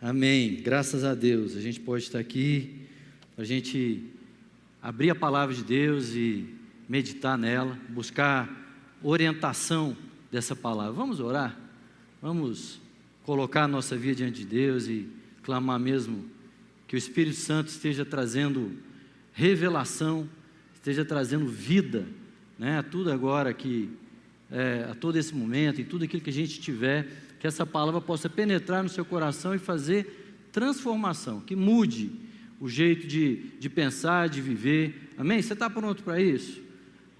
Amém. Graças a Deus. A gente pode estar aqui, a gente abrir a palavra de Deus e meditar nela, buscar orientação dessa palavra. Vamos orar? Vamos colocar a nossa vida diante de Deus e clamar mesmo que o Espírito Santo esteja trazendo revelação, esteja trazendo vida, né, a tudo agora que, é, a todo esse momento, e tudo aquilo que a gente tiver, que essa palavra possa penetrar no seu coração e fazer transformação, que mude o jeito de, de pensar, de viver. Amém? Você está pronto para isso?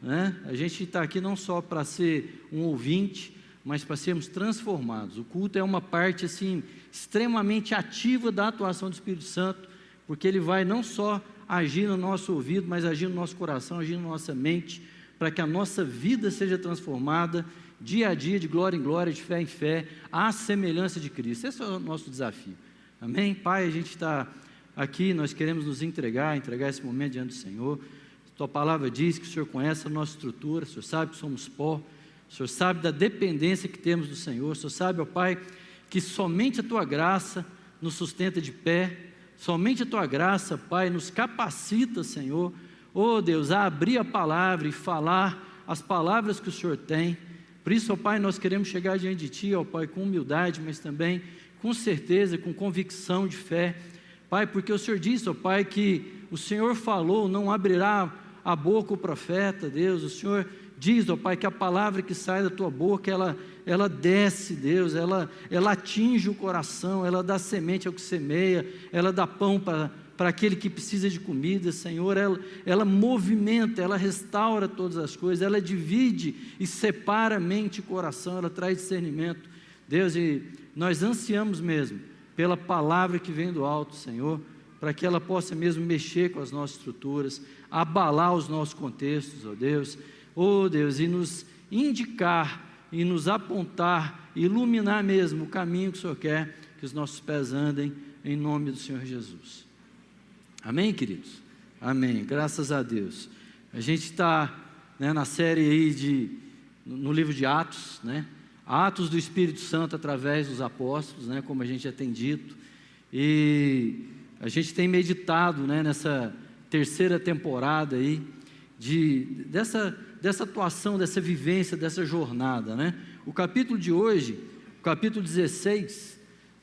Né? A gente está aqui não só para ser um ouvinte, mas para sermos transformados. O culto é uma parte assim extremamente ativa da atuação do Espírito Santo, porque ele vai não só agir no nosso ouvido, mas agir no nosso coração, agir na nossa mente, para que a nossa vida seja transformada dia a dia, de glória em glória, de fé em fé, à semelhança de Cristo. Esse é o nosso desafio. Amém? Pai, a gente está aqui, nós queremos nos entregar, entregar esse momento diante do Senhor. Tua palavra diz que o Senhor conhece a nossa estrutura, o Senhor sabe que somos pó, o Senhor sabe da dependência que temos do Senhor, o Senhor sabe, ó Pai, que somente a Tua graça nos sustenta de pé, somente a Tua graça, Pai, nos capacita, Senhor, oh Deus, a abrir a palavra e falar as palavras que o Senhor tem. Por isso, ó Pai, nós queremos chegar diante de Ti, ó Pai, com humildade, mas também com certeza, com convicção de fé. Pai, porque o Senhor disse, ó Pai, que o Senhor falou, não abrirá a boca o profeta, Deus, o Senhor diz, ó Pai, que a palavra que sai da tua boca, ela, ela desce, Deus, ela, ela atinge o coração, ela dá semente ao que semeia, ela dá pão para, para aquele que precisa de comida, Senhor, ela, ela movimenta, ela restaura todas as coisas, ela divide e separa mente e coração, ela traz discernimento, Deus, e nós ansiamos mesmo pela palavra que vem do alto, Senhor, para que ela possa mesmo mexer com as nossas estruturas, abalar os nossos contextos, ó Deus, ó Deus, e nos indicar e nos apontar, iluminar mesmo o caminho que o Senhor quer que os nossos pés andem, em nome do Senhor Jesus. Amém, queridos? Amém. Graças a Deus. A gente está né, na série aí de no livro de Atos, né? Atos do Espírito Santo através dos apóstolos, né? Como a gente já tem dito. E a gente tem meditado, né? Nessa terceira temporada aí de dessa dessa atuação, dessa vivência, dessa jornada, né? O capítulo de hoje, o capítulo 16,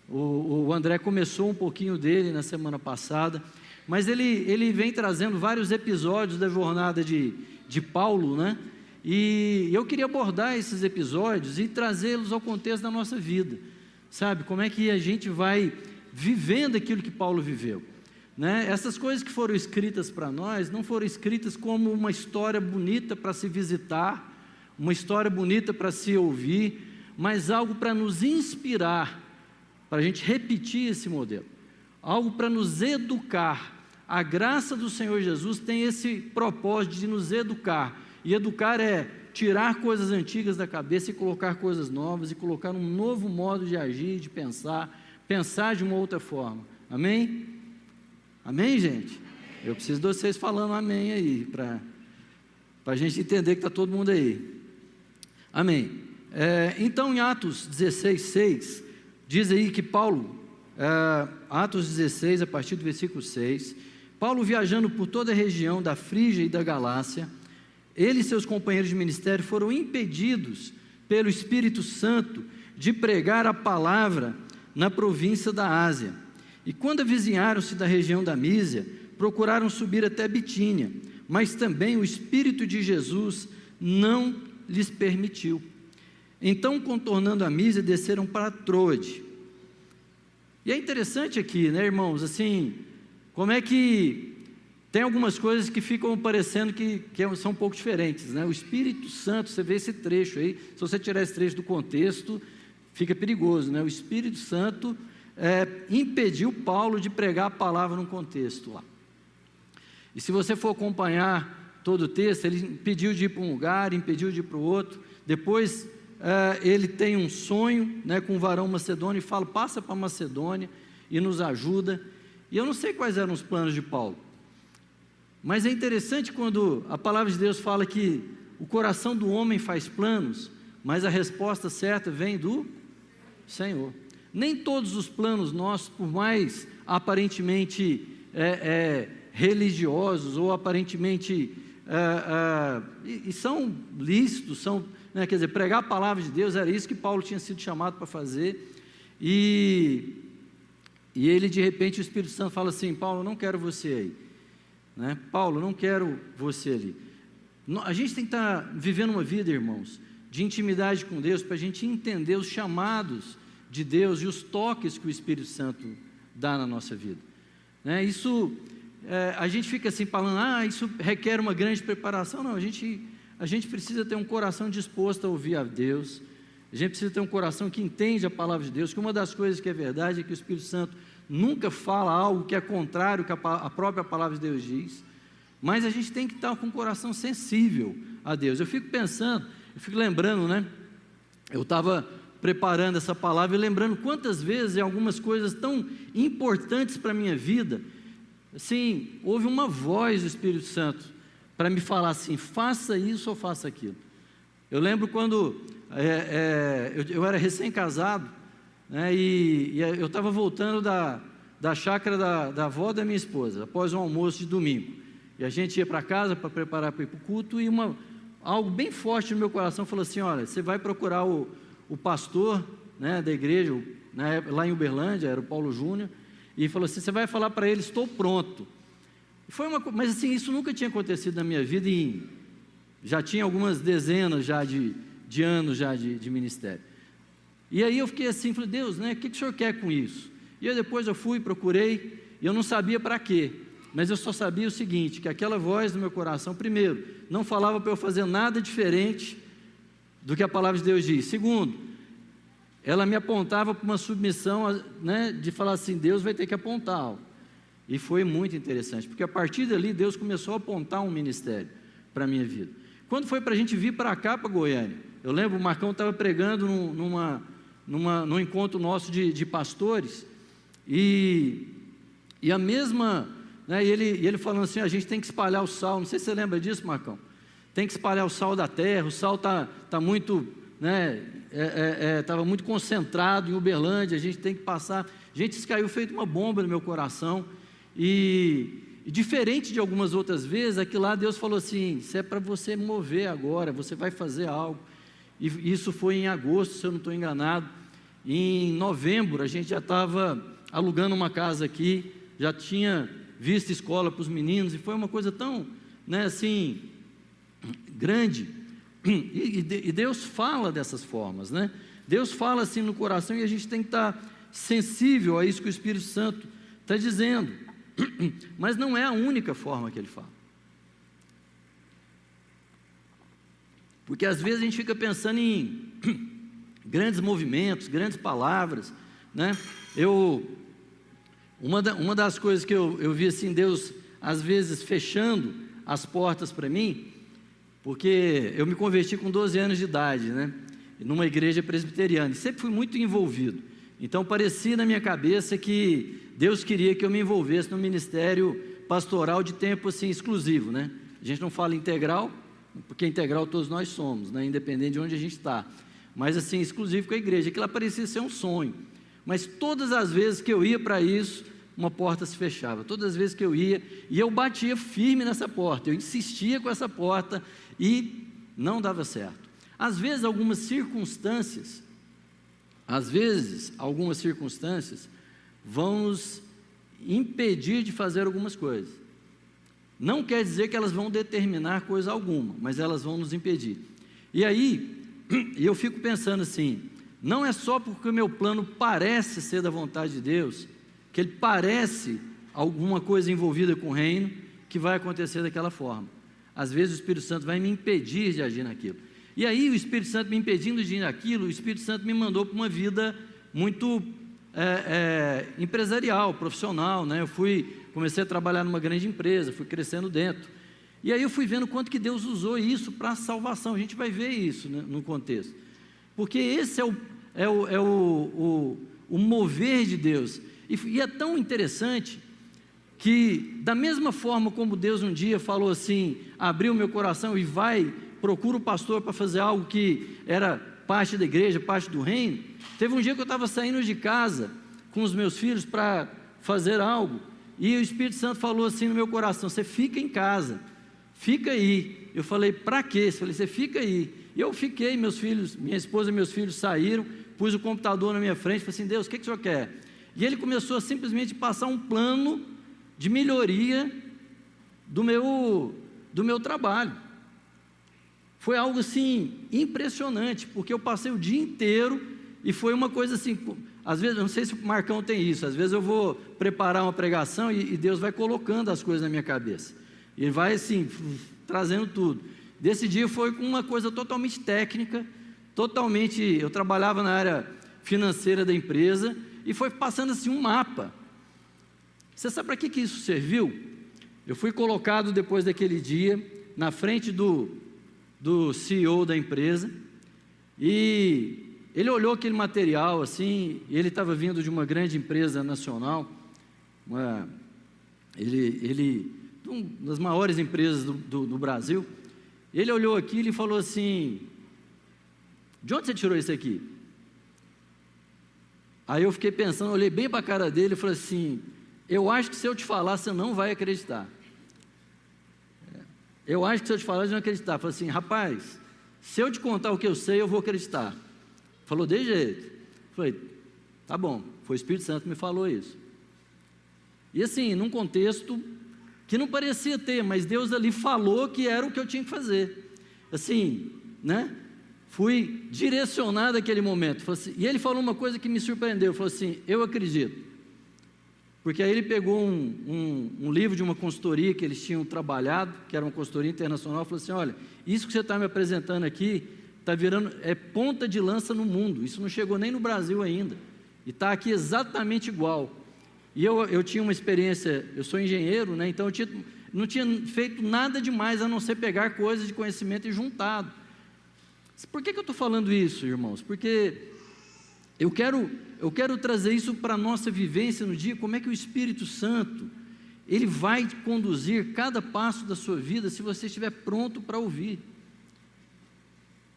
o, o André começou um pouquinho dele na semana passada, mas ele, ele vem trazendo vários episódios da jornada de, de Paulo, né? E eu queria abordar esses episódios e trazê-los ao contexto da nossa vida, sabe? Como é que a gente vai vivendo aquilo que Paulo viveu. Né? Essas coisas que foram escritas para nós não foram escritas como uma história bonita para se visitar, uma história bonita para se ouvir, mas algo para nos inspirar, para a gente repetir esse modelo, algo para nos educar. A graça do Senhor Jesus tem esse propósito de nos educar, e educar é tirar coisas antigas da cabeça e colocar coisas novas, e colocar um novo modo de agir, de pensar, pensar de uma outra forma. Amém? Amém, gente? Eu preciso de vocês falando amém aí, para a gente entender que está todo mundo aí. Amém. É, então, em Atos 16, 6, diz aí que Paulo, é, Atos 16, a partir do versículo 6, Paulo viajando por toda a região da Frígia e da Galácia, ele e seus companheiros de ministério foram impedidos pelo Espírito Santo de pregar a palavra na província da Ásia. E quando avizinharam-se da região da Mísia, procuraram subir até Bitínia, mas também o Espírito de Jesus não lhes permitiu. Então, contornando a Mísia, desceram para Troade. E é interessante aqui, né, irmãos, assim, como é que tem algumas coisas que ficam parecendo que, que são um pouco diferentes, né? O Espírito Santo, você vê esse trecho aí, se você tirar esse trecho do contexto, fica perigoso, né? O Espírito Santo é, impediu Paulo de pregar a palavra num contexto lá. E se você for acompanhar todo o texto, ele impediu de ir para um lugar, impediu de ir para o outro. Depois é, ele tem um sonho né, com um varão macedônio e fala: passa para Macedônia e nos ajuda. E eu não sei quais eram os planos de Paulo. Mas é interessante quando a palavra de Deus fala que o coração do homem faz planos, mas a resposta certa vem do Senhor. nem todos os planos nossos, por mais aparentemente é, é, religiosos ou aparentemente é, é, e, e, são lícitos, são, né, quer dizer, pregar a palavra de Deus era isso que Paulo tinha sido chamado para fazer, e, e ele de repente o Espírito Santo fala assim: Paulo, não quero você aí, né? Paulo, não quero você ali. A gente tem que estar tá vivendo uma vida, irmãos, de intimidade com Deus, para a gente entender os chamados de Deus e os toques que o Espírito Santo dá na nossa vida. Né? Isso, é, a gente fica assim falando, ah, isso requer uma grande preparação. Não, a gente, a gente precisa ter um coração disposto a ouvir a Deus, a gente precisa ter um coração que entende a palavra de Deus, que uma das coisas que é verdade é que o Espírito Santo nunca fala algo que é contrário ao que a própria palavra de Deus diz, mas a gente tem que estar com o coração sensível a Deus. Eu fico pensando, eu fico lembrando, né? Eu estava preparando essa palavra e lembrando quantas vezes em algumas coisas tão importantes para a minha vida, assim, houve uma voz do Espírito Santo para me falar assim: faça isso ou faça aquilo. Eu lembro quando é, é, eu, eu, era recém-casado né, e, e, eu estava voltando da, da chácara da, da avó da minha esposa, após um almoço de domingo. E a gente ia para casa para preparar para ir para o culto e uma, algo bem forte no meu coração falou assim: olha, você vai procurar o, o pastor né, da igreja, né, lá em Uberlândia, era o Paulo Júnior, e falou assim: você vai falar para ele, estou pronto. Foi uma, mas assim, isso nunca tinha acontecido na minha vida e já tinha algumas dezenas já de, de anos já de, de ministério. E aí eu fiquei assim, falei, Deus, né, o que, que o senhor quer com isso? E aí depois eu fui, procurei, e eu não sabia para quê, mas eu só sabia o seguinte, que aquela voz no meu coração, primeiro, não falava para eu fazer nada diferente do que a palavra de Deus diz. Segundo, ela me apontava para uma submissão, né, de falar assim: Deus vai ter que apontar. E foi muito interessante, porque a partir dali Deus começou a apontar um ministério para a minha vida. Quando foi para a gente vir para cá, para Goiânia, eu lembro, o Marcão estava pregando num, numa, numa, num encontro nosso de, de pastores, e, e a mesma, né, ele, ele falando assim: a gente tem que espalhar o sal, não sei se você lembra disso, Marcão tem que espalhar o sal da terra, o sal está tá muito, né, estava é, é, é muito concentrado em Uberlândia, a gente tem que passar. Gente, isso caiu feito uma bomba no meu coração, e, e diferente de algumas outras vezes, aqui lá Deus falou assim: isso é para você mover agora, você vai fazer algo. E isso foi em agosto, se eu não estou enganado. Em novembro, a gente já estava alugando uma casa aqui, já tinha visto escola para os meninos, e foi uma coisa tão, né, assim, grande. E, e Deus fala dessas formas, né? Deus fala assim no coração e a gente tem que estar sensível a isso que o Espírito Santo está dizendo. Mas não é a única forma que ele fala. Porque às vezes a gente fica pensando em grandes movimentos, grandes palavras, né? Eu, uma, da, uma das coisas que eu, eu vi assim, Deus às vezes fechando as portas para mim, porque eu me converti com 12 anos de idade, né? Numa igreja presbiteriana, e sempre fui muito envolvido. Então parecia na minha cabeça que Deus queria que eu me envolvesse no ministério pastoral de tempo assim exclusivo, né? A gente não fala integral, porque integral todos nós somos, né? Independente de onde a gente está. Mas assim, exclusivo com a igreja. Aquilo parecia ser um sonho. Mas todas as vezes que eu ia para isso, uma porta se fechava. Todas as vezes que eu ia, e eu batia firme nessa porta, eu insistia com essa porta, e não dava certo. Às vezes, algumas circunstâncias, às vezes, algumas circunstâncias vão nos impedir de fazer algumas coisas. Não quer dizer que elas vão determinar coisa alguma, mas elas vão nos impedir. E aí, eu fico pensando assim: não é só porque o meu plano parece ser da vontade de Deus, que ele parece alguma coisa envolvida com o reino, que vai acontecer daquela forma. Às vezes o Espírito Santo vai me impedir de agir naquilo. E aí, o Espírito Santo me impedindo de ir naquilo, o Espírito Santo me mandou para uma vida muito é, é, empresarial, profissional. Né? Eu fui, comecei a trabalhar numa grande empresa, fui crescendo dentro. E aí eu fui vendo quanto que Deus usou isso para a salvação. A gente vai ver isso né, no contexto. Porque esse é o, é o, é o, o, o mover de Deus. E, e é tão interessante que, da mesma forma como Deus um dia falou assim, abriu meu coração e vai, procura o pastor para fazer algo que era parte da igreja, parte do reino. Teve um dia que eu estava saindo de casa com os meus filhos para fazer algo, e o Espírito Santo falou assim no meu coração: Você fica em casa, fica aí. Eu falei: Para quê? Eu falei: Você fica aí. E eu fiquei, meus filhos, minha esposa e meus filhos saíram, pus o computador na minha frente, falei assim: Deus, o que, que o senhor quer? E ele começou a simplesmente passar um plano de melhoria do meu, do meu trabalho. Foi algo assim impressionante, porque eu passei o dia inteiro e foi uma coisa assim. Às vezes, não sei se o Marcão tem isso, às vezes eu vou preparar uma pregação e, e Deus vai colocando as coisas na minha cabeça. Ele vai assim, trazendo tudo. Desse dia foi uma coisa totalmente técnica, totalmente. Eu trabalhava na área financeira da empresa e foi passando assim um mapa. Você sabe para que, que isso serviu? Eu fui colocado depois daquele dia na frente do do CEO da empresa, e ele olhou aquele material assim, ele estava vindo de uma grande empresa nacional, uma, ele, ele, uma das maiores empresas do, do, do Brasil, ele olhou aquilo e falou assim, de onde você tirou isso aqui? Aí eu fiquei pensando, olhei bem para a cara dele e falei assim, eu acho que se eu te falar, você não vai acreditar. Eu acho que se eu te falar, você não acreditar. Falei assim, rapaz, se eu te contar o que eu sei, eu vou acreditar. Falou, de jeito. Falei, tá bom, foi o Espírito Santo que me falou isso. E assim, num contexto que não parecia ter, mas Deus ali falou que era o que eu tinha que fazer. Assim, né? Fui direcionado naquele momento. Assim, e ele falou uma coisa que me surpreendeu. Falou assim: Eu acredito. Porque aí ele pegou um, um, um, livro de uma consultoria que eles tinham trabalhado, que era uma consultoria internacional, e falou assim: olha, isso que você está me apresentando aqui está virando é ponta de lança no mundo. Isso não chegou nem no Brasil ainda. E está aqui exatamente igual. E eu, eu tinha uma experiência, eu sou engenheiro, né? Então eu tinha, não tinha feito nada demais a não ser pegar coisas de conhecimento e juntado. Por que, que eu estou falando isso, irmãos? Porque eu quero eu quero trazer isso para a nossa vivência no dia, como é que o Espírito Santo, ele vai conduzir cada passo da sua vida se você estiver pronto para ouvir.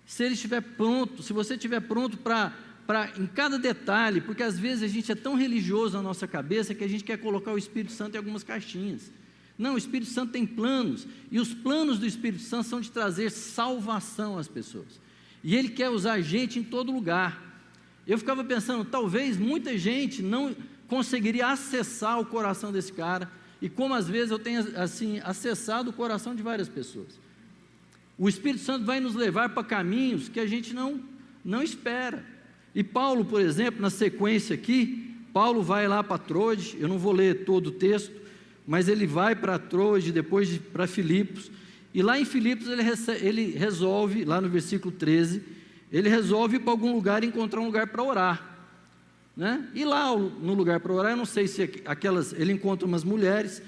Se ele estiver pronto, se você estiver pronto para para em cada detalhe, porque às vezes a gente é tão religioso na nossa cabeça que a gente quer colocar o Espírito Santo em algumas caixinhas. Não, o Espírito Santo tem planos, e os planos do Espírito Santo são de trazer salvação às pessoas. E ele quer usar a gente em todo lugar. Eu ficava pensando, talvez muita gente não conseguiria acessar o coração desse cara, e como às vezes eu tenho assim acessado o coração de várias pessoas. O Espírito Santo vai nos levar para caminhos que a gente não não espera. E Paulo, por exemplo, na sequência aqui, Paulo vai lá para Troade, eu não vou ler todo o texto, mas ele vai para Troade, depois de, para Filipos, e lá em Filipos ele, ele resolve, lá no versículo 13, ele resolve ir para algum lugar e encontrar um lugar para orar. Né? E lá no lugar para orar, eu não sei se aquelas, ele encontra umas mulheres,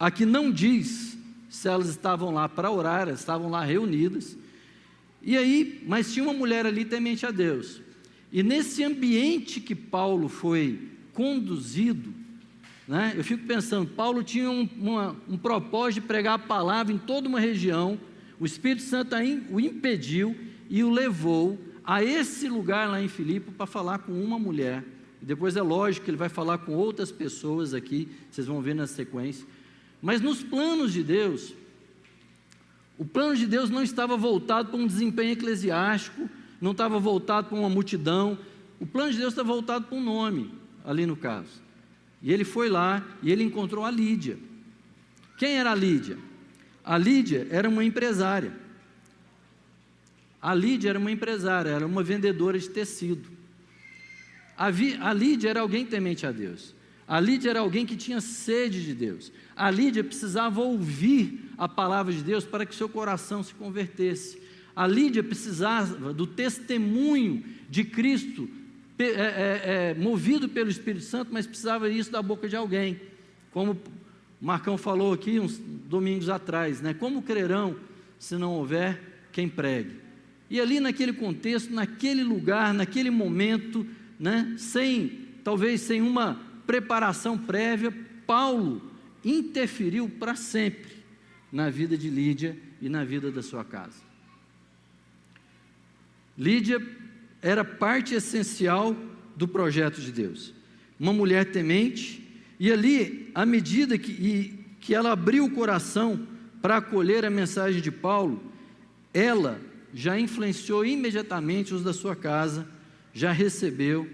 aqui não diz se elas estavam lá para orar, elas estavam lá reunidas. E aí, mas tinha uma mulher ali temente a Deus. E nesse ambiente que Paulo foi conduzido, né, eu fico pensando, Paulo tinha um, uma, um propósito de pregar a palavra em toda uma região, o Espírito Santo o impediu, e o levou a esse lugar lá em Filipe para falar com uma mulher. E depois é lógico que ele vai falar com outras pessoas aqui, vocês vão ver na sequência. Mas nos planos de Deus, o plano de Deus não estava voltado para um desempenho eclesiástico, não estava voltado para uma multidão. O plano de Deus está voltado para um nome, ali no caso. E ele foi lá e ele encontrou a Lídia. Quem era a Lídia? A Lídia era uma empresária. A Lídia era uma empresária, era uma vendedora de tecido. A, Vi, a Lídia era alguém temente a Deus. A Lídia era alguém que tinha sede de Deus. A Lídia precisava ouvir a palavra de Deus para que seu coração se convertesse. A Lídia precisava do testemunho de Cristo, é, é, é, movido pelo Espírito Santo, mas precisava isso da boca de alguém. Como o Marcão falou aqui uns domingos atrás, né? Como crerão se não houver quem pregue? E ali naquele contexto, naquele lugar, naquele momento, né, sem talvez sem uma preparação prévia, Paulo interferiu para sempre na vida de Lídia e na vida da sua casa. Lídia era parte essencial do projeto de Deus. Uma mulher temente, e ali, à medida que, e, que ela abriu o coração para acolher a mensagem de Paulo, ela já influenciou imediatamente os da sua casa, já recebeu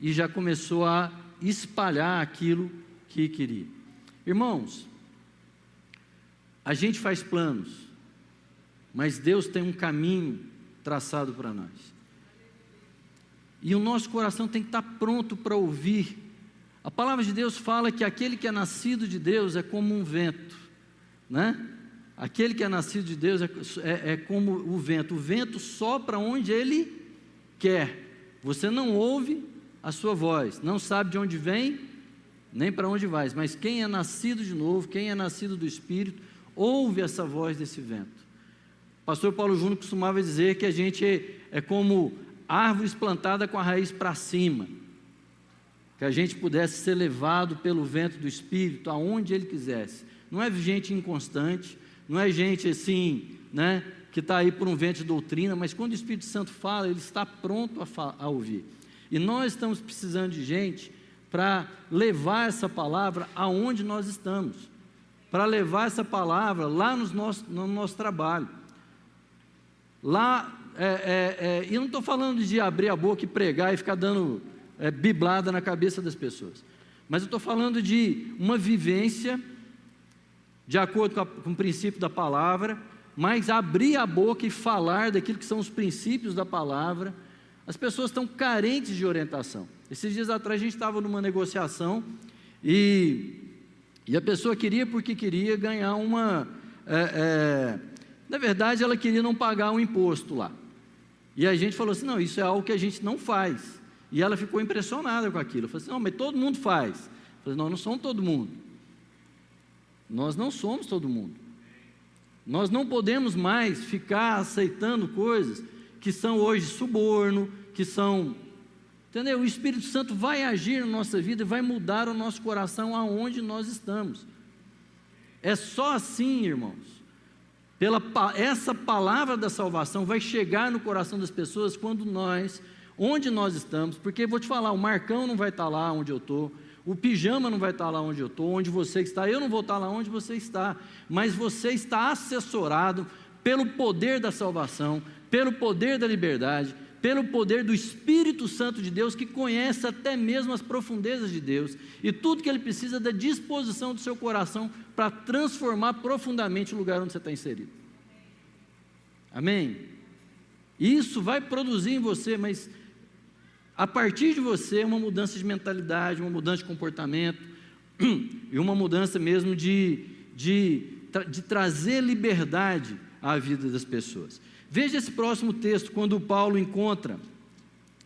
e já começou a espalhar aquilo que queria. Irmãos, a gente faz planos, mas Deus tem um caminho traçado para nós. E o nosso coração tem que estar pronto para ouvir. A palavra de Deus fala que aquele que é nascido de Deus é como um vento, né? Aquele que é nascido de Deus é, é, é como o vento. O vento sopra onde ele quer. Você não ouve a sua voz, não sabe de onde vem, nem para onde vai. Mas quem é nascido de novo, quem é nascido do Espírito, ouve essa voz desse vento. O pastor Paulo Júnior costumava dizer que a gente é, é como árvores plantadas com a raiz para cima, que a gente pudesse ser levado pelo vento do Espírito aonde ele quisesse. Não é gente inconstante, não é gente assim, né, que está aí por um vento de doutrina, mas quando o Espírito Santo fala, ele está pronto a, a ouvir. E nós estamos precisando de gente para levar essa palavra aonde nós estamos, para levar essa palavra lá nos nosso, no nosso trabalho. Lá é, é, é, e não estou falando de abrir a boca e pregar e ficar dando é, biblada na cabeça das pessoas, mas eu estou falando de uma vivência de acordo com, a, com o princípio da palavra, mas abrir a boca e falar daquilo que são os princípios da palavra. As pessoas estão carentes de orientação. Esses dias atrás a gente estava numa negociação e, e a pessoa queria porque queria ganhar uma. É, é, na verdade, ela queria não pagar um imposto lá. E a gente falou assim: não, isso é algo que a gente não faz. E ela ficou impressionada com aquilo. Falei assim: não, mas todo mundo faz. Eu falei: não, não somos todo mundo. Nós não somos todo mundo. Nós não podemos mais ficar aceitando coisas que são hoje suborno, que são. Entendeu? O Espírito Santo vai agir na nossa vida e vai mudar o nosso coração aonde nós estamos. É só assim, irmãos, pela, essa palavra da salvação vai chegar no coração das pessoas quando nós, onde nós estamos, porque vou te falar, o Marcão não vai estar lá onde eu estou, o pijama não vai estar lá onde eu estou, onde você está, eu não vou estar lá onde você está, mas você está assessorado pelo poder da salvação, pelo poder da liberdade, pelo poder do Espírito Santo de Deus, que conhece até mesmo as profundezas de Deus, e tudo que ele precisa da disposição do seu coração para transformar profundamente o lugar onde você está inserido. Amém? Isso vai produzir em você, mas a partir de você, uma mudança de mentalidade, uma mudança de comportamento, e uma mudança mesmo de, de, de trazer liberdade à vida das pessoas. Veja esse próximo texto, quando Paulo encontra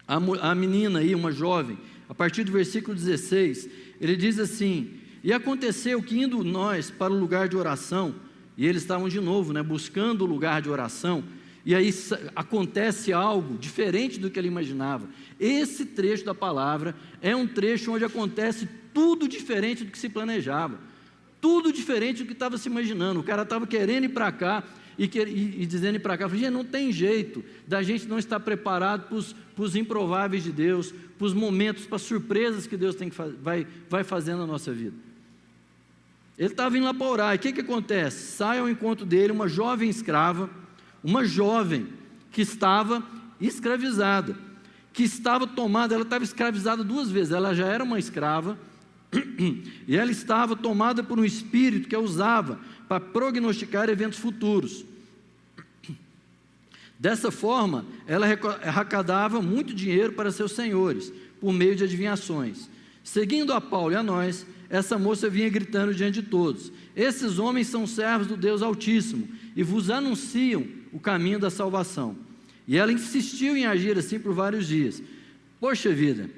a, menina aí, uma jovem, a partir do versículo 16, ele diz assim: E aconteceu que indo nós para o lugar de oração, e eles estavam de novo, né, buscando o lugar de oração, e aí acontece algo diferente do que ele imaginava. Esse trecho da palavra é um trecho onde acontece tudo diferente do que se planejava, tudo diferente do que estava se imaginando. O cara estava querendo ir para cá, e, que, e, e dizendo para cá, gente, não tem jeito da gente não estar preparado para os improváveis de Deus, para os momentos, para as surpresas que Deus tem que vai, vai fazendo na nossa vida. Ele estava indo lá para orar, e o que, que acontece? Sai ao encontro dele uma jovem escrava, uma jovem que estava escravizada, que estava tomada, ela estava escravizada duas vezes, ela já era uma escrava, e ela estava tomada por um espírito que a usava para prognosticar eventos futuros. Dessa forma, ela arrecadava muito dinheiro para seus senhores, por meio de adivinhações. Seguindo a Paulo e a nós, essa moça vinha gritando diante de todos: Esses homens são servos do Deus Altíssimo e vos anunciam o caminho da salvação. E ela insistiu em agir assim por vários dias. Poxa vida,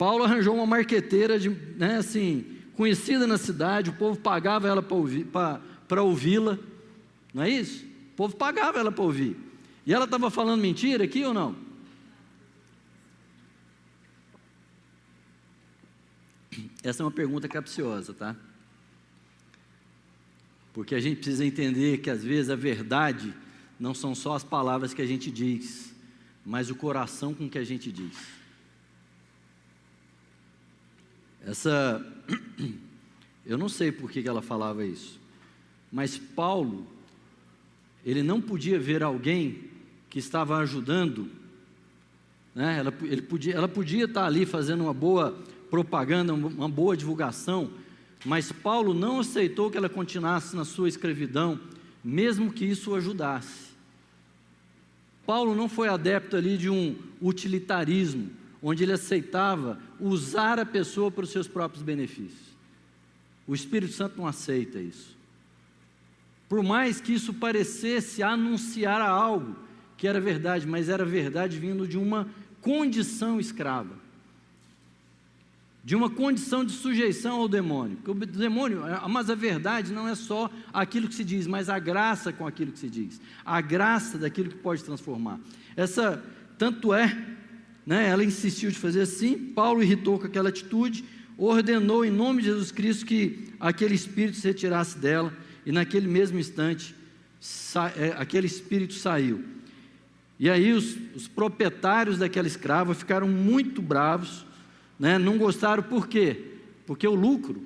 Paulo arranjou uma marqueteira de, né, assim, conhecida na cidade, o povo pagava ela para ouvi-la, não é isso? O povo pagava ela para ouvir. E ela estava falando mentira aqui ou não? Essa é uma pergunta capciosa, tá? Porque a gente precisa entender que às vezes a verdade não são só as palavras que a gente diz, mas o coração com que a gente diz. Essa. Eu não sei por que ela falava isso, mas Paulo, ele não podia ver alguém que estava ajudando, né? ela, ele podia, ela podia estar ali fazendo uma boa propaganda, uma boa divulgação, mas Paulo não aceitou que ela continuasse na sua escravidão, mesmo que isso o ajudasse. Paulo não foi adepto ali de um utilitarismo, onde ele aceitava usar a pessoa para os seus próprios benefícios. O Espírito Santo não aceita isso. Por mais que isso parecesse anunciar algo que era verdade, mas era verdade vindo de uma condição escrava de uma condição de sujeição ao demônio. Porque o demônio, mas a verdade não é só aquilo que se diz, mas a graça com aquilo que se diz, a graça daquilo que pode transformar. Essa, tanto é, né, ela insistiu de fazer assim, Paulo irritou com aquela atitude, ordenou em nome de Jesus Cristo que aquele espírito se retirasse dela, e naquele mesmo instante, é, aquele espírito saiu. E aí os, os proprietários daquela escrava ficaram muito bravos, né, não gostaram por quê? Porque o lucro,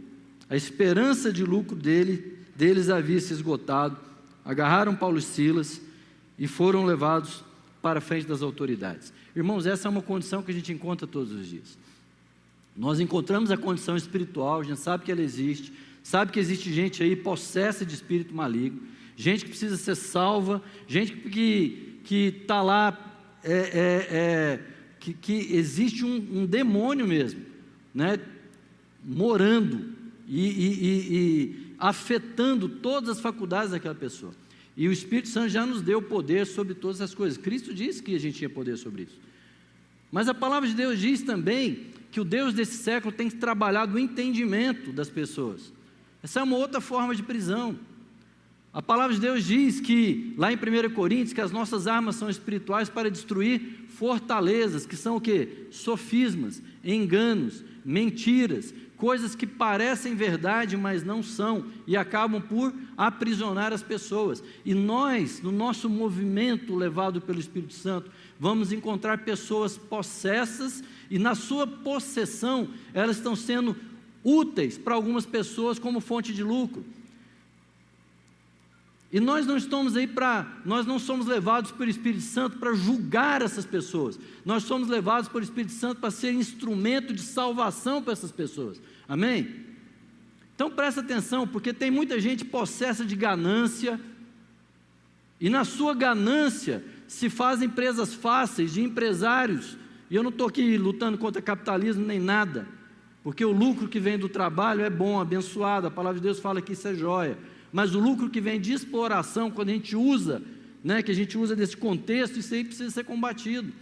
a esperança de lucro dele, deles havia se esgotado. Agarraram Paulo e Silas e foram levados para frente das autoridades. Irmãos, essa é uma condição que a gente encontra todos os dias. Nós encontramos a condição espiritual, a gente sabe que ela existe, sabe que existe gente aí possessa de espírito maligno, gente que precisa ser salva, gente que está lá é, é, é, que, que existe um, um, demônio mesmo, né, morando e, e, e, e afetando todas as faculdades daquela pessoa. E o Espírito Santo já nos deu poder sobre todas as coisas. Cristo disse que a gente tinha poder sobre isso. Mas a palavra de Deus diz também que o Deus desse século tem trabalhado o entendimento das pessoas. Essa é uma outra forma de prisão. A palavra de Deus diz que, lá em 1 Coríntios, que as nossas armas são espirituais para destruir fortalezas, que são o que? Sofismas, enganos, mentiras, coisas que parecem verdade, mas não são, e acabam por aprisionar as pessoas. E nós, no nosso movimento levado pelo Espírito Santo, vamos encontrar pessoas possessas, e na sua possessão, elas estão sendo úteis para algumas pessoas como fonte de lucro. E nós não estamos aí para, nós não somos levados pelo Espírito Santo para julgar essas pessoas. Nós somos levados pelo Espírito Santo para ser instrumento de salvação para essas pessoas. Amém? Então presta atenção, porque tem muita gente possessa de ganância, e na sua ganância se fazem empresas fáceis de empresários. E eu não estou aqui lutando contra capitalismo nem nada, porque o lucro que vem do trabalho é bom, abençoado. A palavra de Deus fala que isso é joia mas o lucro que vem de exploração, quando a gente usa, né, que a gente usa desse contexto, isso aí precisa ser combatido.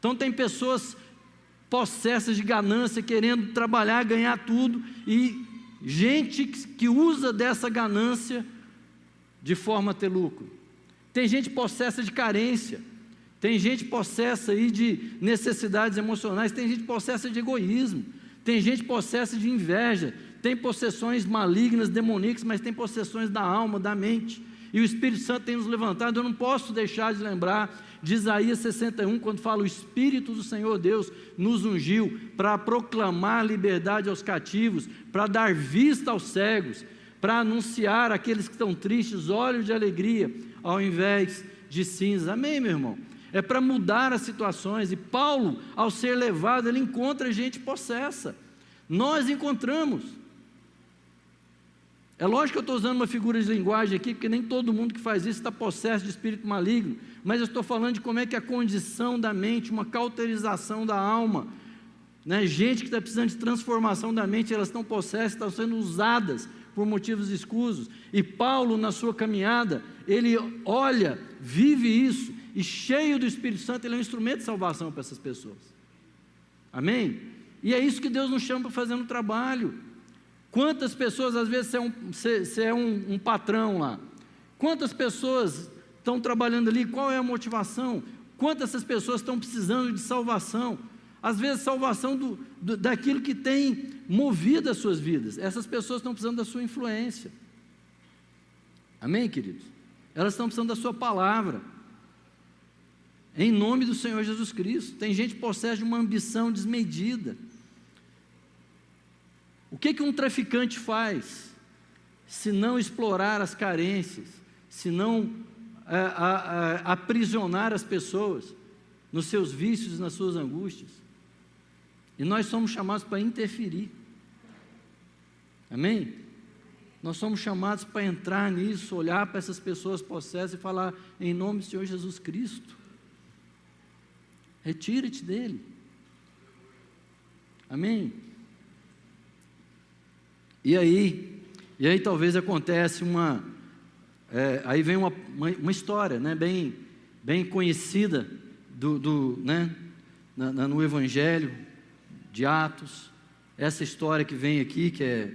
Então tem pessoas possessas de ganância, querendo trabalhar, ganhar tudo, e gente que usa dessa ganância de forma a ter lucro. Tem gente possessa de carência, tem gente possessa aí de necessidades emocionais, tem gente possessa de egoísmo, tem gente possessa de inveja, tem possessões malignas, demoníacas, mas tem possessões da alma, da mente. E o Espírito Santo tem nos levantado. Eu não posso deixar de lembrar de Isaías 61, quando fala: O Espírito do Senhor Deus nos ungiu para proclamar liberdade aos cativos, para dar vista aos cegos, para anunciar aqueles que estão tristes olhos de alegria, ao invés de cinza. Amém, meu irmão? É para mudar as situações. E Paulo, ao ser levado, ele encontra gente possessa. Nós encontramos. É lógico que eu estou usando uma figura de linguagem aqui, porque nem todo mundo que faz isso está possesso de espírito maligno, mas eu estou falando de como é que a condição da mente, uma cauterização da alma, né? gente que está precisando de transformação da mente, elas estão possessas, estão sendo usadas por motivos escusos. E Paulo, na sua caminhada, ele olha, vive isso, e cheio do Espírito Santo, ele é um instrumento de salvação para essas pessoas. Amém? E é isso que Deus nos chama para fazer no trabalho. Quantas pessoas, às vezes, você é, um, você, você é um, um patrão lá, quantas pessoas estão trabalhando ali, qual é a motivação? Quantas essas pessoas estão precisando de salvação? Às vezes, salvação do, do, daquilo que tem movido as suas vidas. Essas pessoas estão precisando da sua influência. Amém, queridos? Elas estão precisando da sua palavra. em nome do Senhor Jesus Cristo. Tem gente que possessa de uma ambição desmedida. O que, que um traficante faz? Se não explorar as carências, se não a, a, a, aprisionar as pessoas nos seus vícios e nas suas angústias. E nós somos chamados para interferir. Amém? Nós somos chamados para entrar nisso, olhar para essas pessoas possessas e falar em nome do Senhor Jesus Cristo. Retira-te dele. Amém? E aí, e aí talvez acontece uma, é, aí vem uma, uma, uma, história, né, bem, bem conhecida do, do né, na, na, no Evangelho de Atos, essa história que vem aqui, que é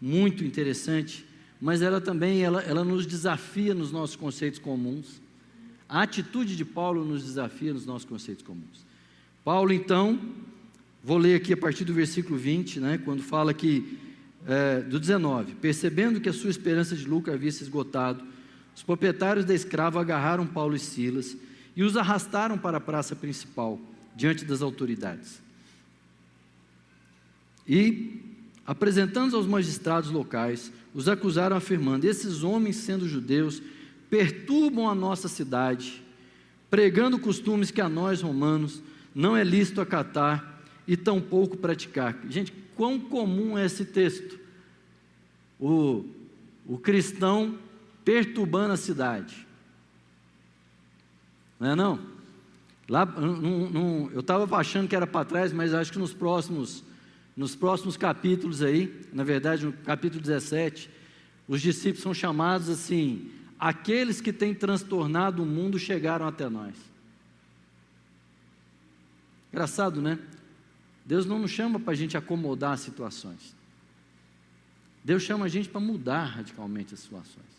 muito interessante, mas ela também ela, ela nos desafia nos nossos conceitos comuns. A atitude de Paulo nos desafia nos nossos conceitos comuns. Paulo, então, vou ler aqui a partir do versículo 20, né, quando fala que, é, do 19: Percebendo que a sua esperança de lucro havia se esgotado, os proprietários da escrava agarraram Paulo e Silas e os arrastaram para a praça principal, diante das autoridades. E Apresentando aos magistrados locais, os acusaram afirmando: Esses homens, sendo judeus, perturbam a nossa cidade, pregando costumes que a nós romanos não é lícito acatar e tampouco praticar. Gente, quão comum é esse texto? O, o cristão perturbando a cidade. Não é não? Lá, num, num, eu estava achando que era para trás, mas acho que nos próximos nos próximos capítulos aí, na verdade no capítulo 17, os discípulos são chamados assim: aqueles que têm transtornado o mundo chegaram até nós. Engraçado, né? Deus não nos chama para a gente acomodar situações. Deus chama a gente para mudar radicalmente as situações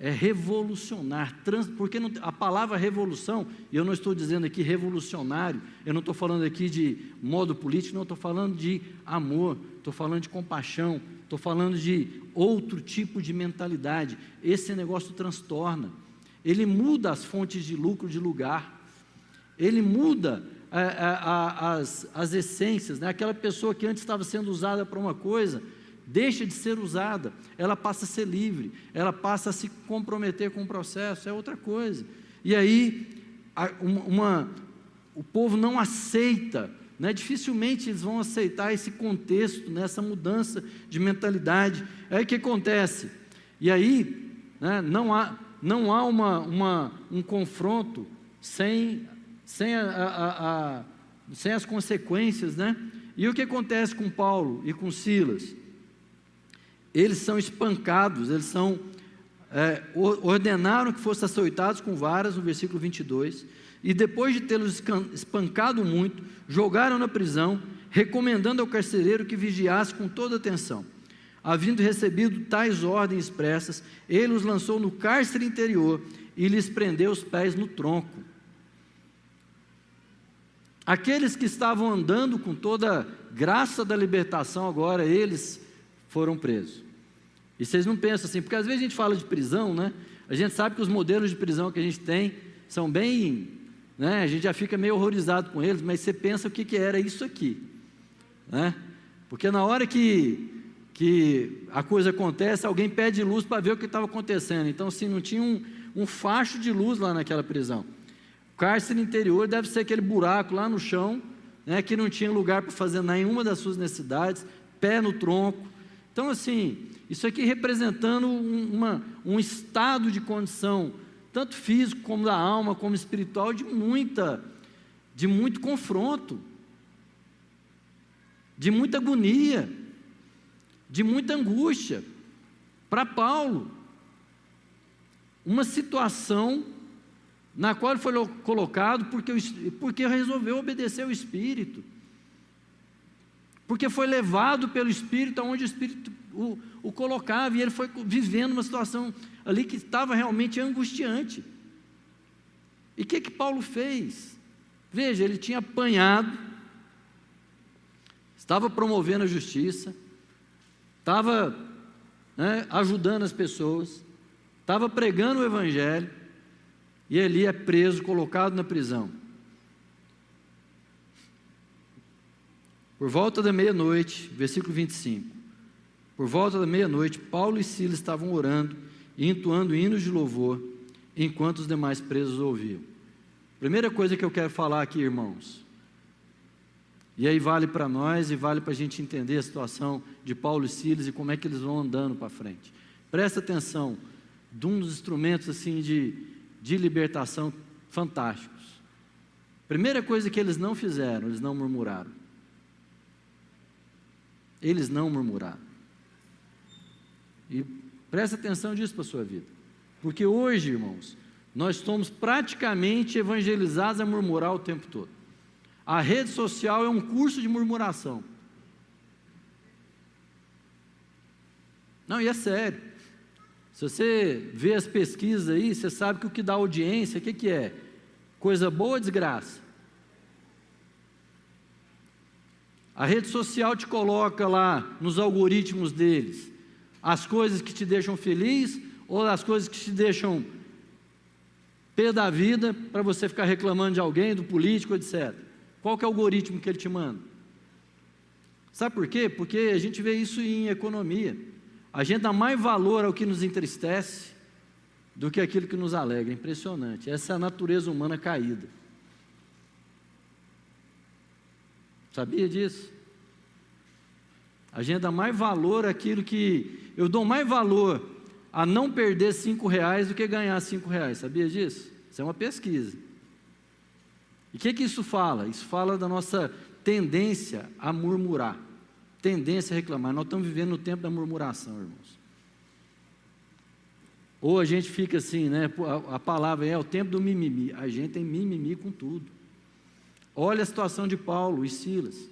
é revolucionar, trans, porque não, a palavra revolução, e eu não estou dizendo aqui revolucionário, eu não estou falando aqui de modo político, não, estou falando de amor, estou falando de compaixão, estou falando de outro tipo de mentalidade. Esse negócio transtorna, ele muda as fontes de lucro de lugar, ele muda a, a, a, as, as essências, né? aquela pessoa que antes estava sendo usada para uma coisa, deixa de ser usada, ela passa a ser livre, ela passa a se comprometer com o processo, é outra coisa. E aí, uma, uma, o povo não aceita, né? dificilmente eles vão aceitar esse contexto, né? essa mudança de mentalidade. Aí o que acontece? E aí, né? não há, não há uma, uma, um confronto sem, sem, a, a, a, sem as consequências, né? E o que acontece com Paulo e com Silas? eles são espancados, eles são é, ordenaram que fossem açoitados com varas, no versículo 22, e depois de tê-los espancado muito, jogaram na prisão, recomendando ao carcereiro que vigiasse com toda atenção. Havendo recebido tais ordens expressas, ele os lançou no cárcere interior e lhes prendeu os pés no tronco. Aqueles que estavam andando com toda graça da libertação, agora eles foram presos. E vocês não pensam assim, porque às vezes a gente fala de prisão, né? A gente sabe que os modelos de prisão que a gente tem são bem, né? A gente já fica meio horrorizado com eles, mas você pensa o que, que era isso aqui, né? Porque na hora que, que a coisa acontece, alguém pede luz para ver o que estava acontecendo. Então, assim, não tinha um, um facho de luz lá naquela prisão. Cárcere interior deve ser aquele buraco lá no chão, né, que não tinha lugar para fazer nenhuma das suas necessidades, pé no tronco. Então, assim, isso aqui representando uma, um estado de condição, tanto físico como da alma, como espiritual, de muita, de muito confronto, de muita agonia, de muita angústia. Para Paulo, uma situação na qual foi colocado porque, porque resolveu obedecer ao Espírito, porque foi levado pelo Espírito aonde o Espírito o, o colocava, e ele foi vivendo uma situação ali que estava realmente angustiante. E o que, que Paulo fez? Veja, ele tinha apanhado, estava promovendo a justiça, estava né, ajudando as pessoas, estava pregando o Evangelho, e ali é preso, colocado na prisão. Por volta da meia-noite, versículo 25. Por volta da meia-noite, Paulo e Silas estavam orando e entoando hinos de louvor, enquanto os demais presos ouviam. Primeira coisa que eu quero falar aqui, irmãos, e aí vale para nós e vale para a gente entender a situação de Paulo e Silas e como é que eles vão andando para frente. Presta atenção, de um dos instrumentos assim de, de libertação fantásticos. Primeira coisa que eles não fizeram, eles não murmuraram. Eles não murmuraram. E presta atenção disso para a sua vida. Porque hoje, irmãos, nós estamos praticamente evangelizados a murmurar o tempo todo. A rede social é um curso de murmuração. Não, e é sério. Se você vê as pesquisas aí, você sabe que o que dá audiência, o que, que é? Coisa boa ou desgraça? A rede social te coloca lá nos algoritmos deles as coisas que te deixam feliz ou as coisas que te deixam pé da vida para você ficar reclamando de alguém, do político, etc. Qual que é o algoritmo que ele te manda? Sabe por quê? Porque a gente vê isso em economia. A gente dá mais valor ao que nos entristece do que aquilo que nos alegra. Impressionante. Essa é a natureza humana caída. Sabia disso? A gente dá mais valor àquilo que. Eu dou mais valor a não perder cinco reais do que ganhar cinco reais. Sabia disso? Isso é uma pesquisa. E o que, que isso fala? Isso fala da nossa tendência a murmurar, tendência a reclamar. Nós estamos vivendo no tempo da murmuração, irmãos. Ou a gente fica assim, né? A, palavra é o tempo do mimimi. A gente tem mimimi com tudo. Olha a situação de Paulo e Silas.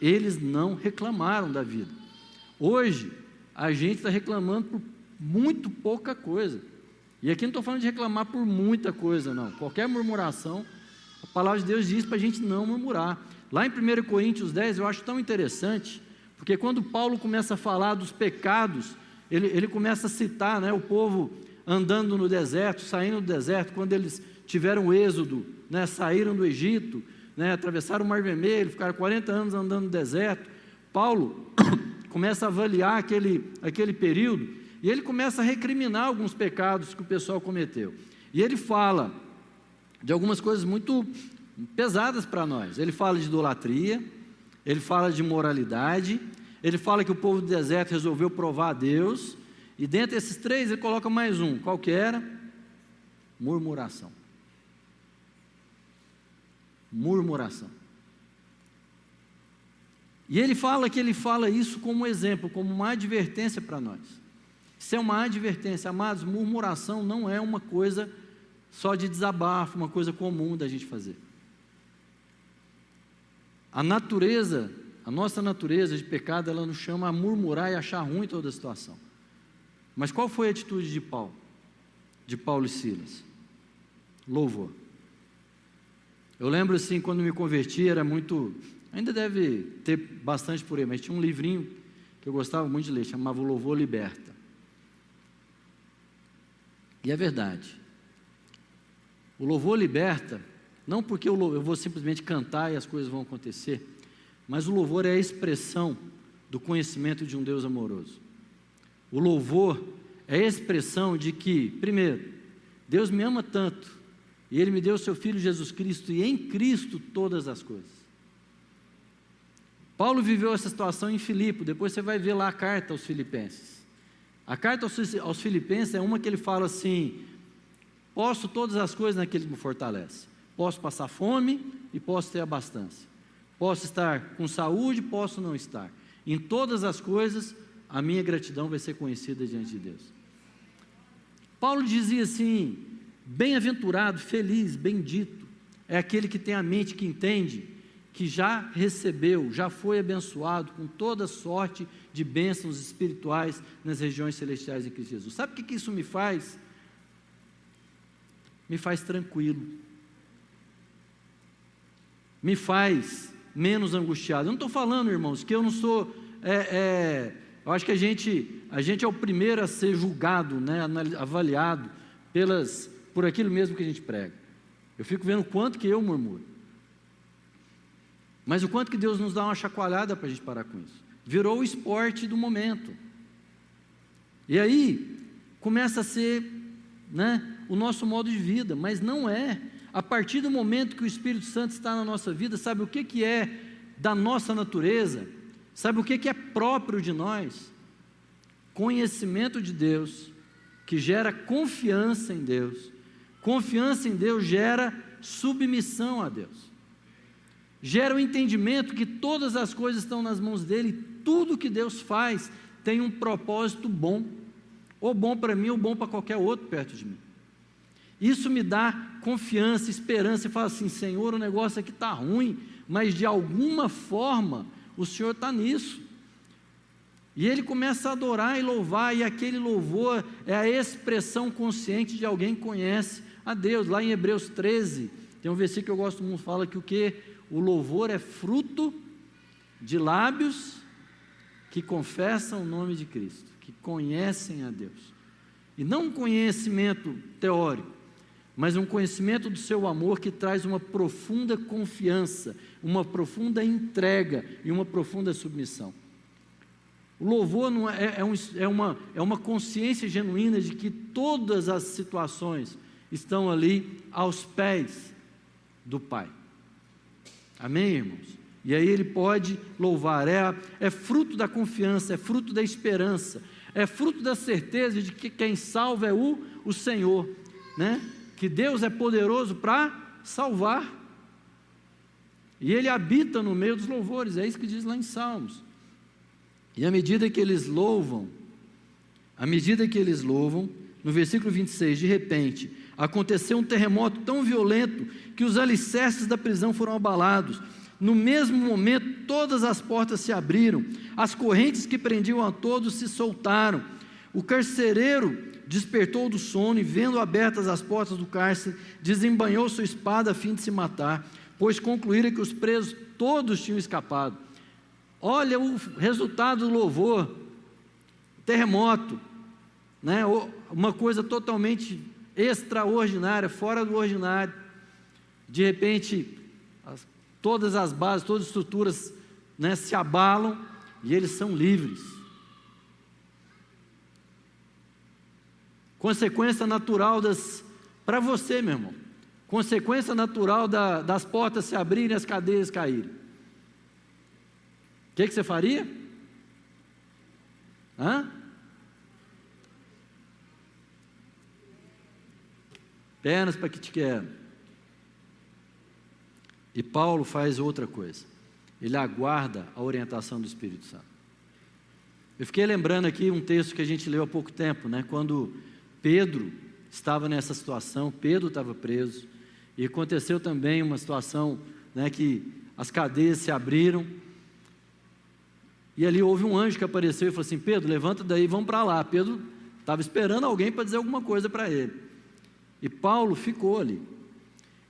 Eles não reclamaram da vida. Hoje, a gente está reclamando por muito pouca coisa. E aqui não estou falando de reclamar por muita coisa, não. Qualquer murmuração a palavra de Deus diz para a gente não murmurar. Lá em 1 Coríntios 10 eu acho tão interessante, porque quando Paulo começa a falar dos pecados, ele, ele começa a citar né, o povo andando no deserto, saindo do deserto, quando eles tiveram êxodo, né, saíram do Egito, né, atravessaram o Mar Vermelho, ficaram 40 anos andando no deserto. Paulo começa a avaliar aquele, aquele período e ele começa a recriminar alguns pecados que o pessoal cometeu. E ele fala de algumas coisas muito pesadas para nós. Ele fala de idolatria, ele fala de moralidade, ele fala que o povo do deserto resolveu provar a Deus, e dentre esses três ele coloca mais um, qual que era? Murmuração. Murmuração. E ele fala que ele fala isso como exemplo, como uma advertência para nós. Isso é uma advertência, amados, murmuração não é uma coisa só de desabafo, uma coisa comum da gente fazer. A natureza, a nossa natureza de pecado, ela nos chama a murmurar e achar ruim toda a situação. Mas qual foi a atitude de Paulo? De Paulo e Silas? Louvor. Eu lembro assim, quando me converti, era muito. Ainda deve ter bastante por aí, mas tinha um livrinho que eu gostava muito de ler, chamava o Louvor Liberta. E é verdade. O louvor liberta, não porque eu, eu vou simplesmente cantar e as coisas vão acontecer, mas o louvor é a expressão do conhecimento de um Deus amoroso. O louvor é a expressão de que, primeiro, Deus me ama tanto, e Ele me deu o seu Filho Jesus Cristo, e em Cristo todas as coisas. Paulo viveu essa situação em Filipe, depois você vai ver lá a carta aos Filipenses. A carta aos Filipenses é uma que ele fala assim: Posso todas as coisas naquele que me fortalece. Posso passar fome e posso ter abastança. Posso estar com saúde, posso não estar. Em todas as coisas, a minha gratidão vai ser conhecida diante de Deus. Paulo dizia assim: bem-aventurado, feliz, bendito, é aquele que tem a mente que entende que já recebeu, já foi abençoado com toda sorte de bênçãos espirituais nas regiões celestiais em Cristo Jesus. Sabe o que isso me faz? me faz tranquilo, me faz menos angustiado. Eu não estou falando, irmãos, que eu não sou. É, é, eu acho que a gente, a gente é o primeiro a ser julgado, né, avaliado pelas, por aquilo mesmo que a gente prega. Eu fico vendo o quanto que eu murmuro. Mas o quanto que Deus nos dá uma chacoalhada para a gente parar com isso. Virou o esporte do momento. E aí, começa a ser né, o nosso modo de vida, mas não é. A partir do momento que o Espírito Santo está na nossa vida, sabe o que, que é da nossa natureza? Sabe o que, que é próprio de nós? Conhecimento de Deus, que gera confiança em Deus. Confiança em Deus gera submissão a Deus gera o entendimento que todas as coisas estão nas mãos dele, tudo que Deus faz tem um propósito bom, ou bom para mim, ou bom para qualquer outro perto de mim. Isso me dá confiança, esperança, e fala assim: Senhor, o negócio aqui está ruim, mas de alguma forma o Senhor está nisso. E ele começa a adorar e louvar, e aquele louvor é a expressão consciente de alguém que conhece a Deus. Lá em Hebreus 13, tem um versículo que eu gosto muito, fala que o que? O louvor é fruto de lábios que confessam o nome de Cristo, que conhecem a Deus. E não um conhecimento teórico, mas um conhecimento do seu amor que traz uma profunda confiança, uma profunda entrega e uma profunda submissão. O louvor é, é, um, é, uma, é uma consciência genuína de que todas as situações estão ali aos pés do Pai. Amém, irmãos? E aí ele pode louvar, é, é fruto da confiança, é fruto da esperança, é fruto da certeza de que quem salva é o, o Senhor, né? Que Deus é poderoso para salvar. E ele habita no meio dos louvores, é isso que diz lá em Salmos. E à medida que eles louvam, à medida que eles louvam, no versículo 26, de repente, aconteceu um terremoto tão violento que os alicerces da prisão foram abalados. No mesmo momento, todas as portas se abriram, as correntes que prendiam a todos se soltaram. O carcereiro despertou do sono e, vendo abertas as portas do cárcere, desembanhou sua espada a fim de se matar, pois concluíra que os presos todos tinham escapado. Olha o resultado do louvor: terremoto, né? uma coisa totalmente extraordinária, fora do ordinário. De repente, as, todas as bases, todas as estruturas né, se abalam e eles são livres. Consequência natural das. Para você, meu irmão. Consequência natural da, das portas se abrirem e as cadeias caírem. O que, que você faria? Hã? pernas para que te quero. E Paulo faz outra coisa. Ele aguarda a orientação do Espírito Santo. Eu fiquei lembrando aqui um texto que a gente leu há pouco tempo, né? Quando Pedro estava nessa situação, Pedro estava preso, e aconteceu também uma situação, né, que as cadeias se abriram, e ali houve um anjo que apareceu e falou assim: Pedro, levanta daí, vamos para lá. Pedro estava esperando alguém para dizer alguma coisa para ele. E Paulo ficou ali.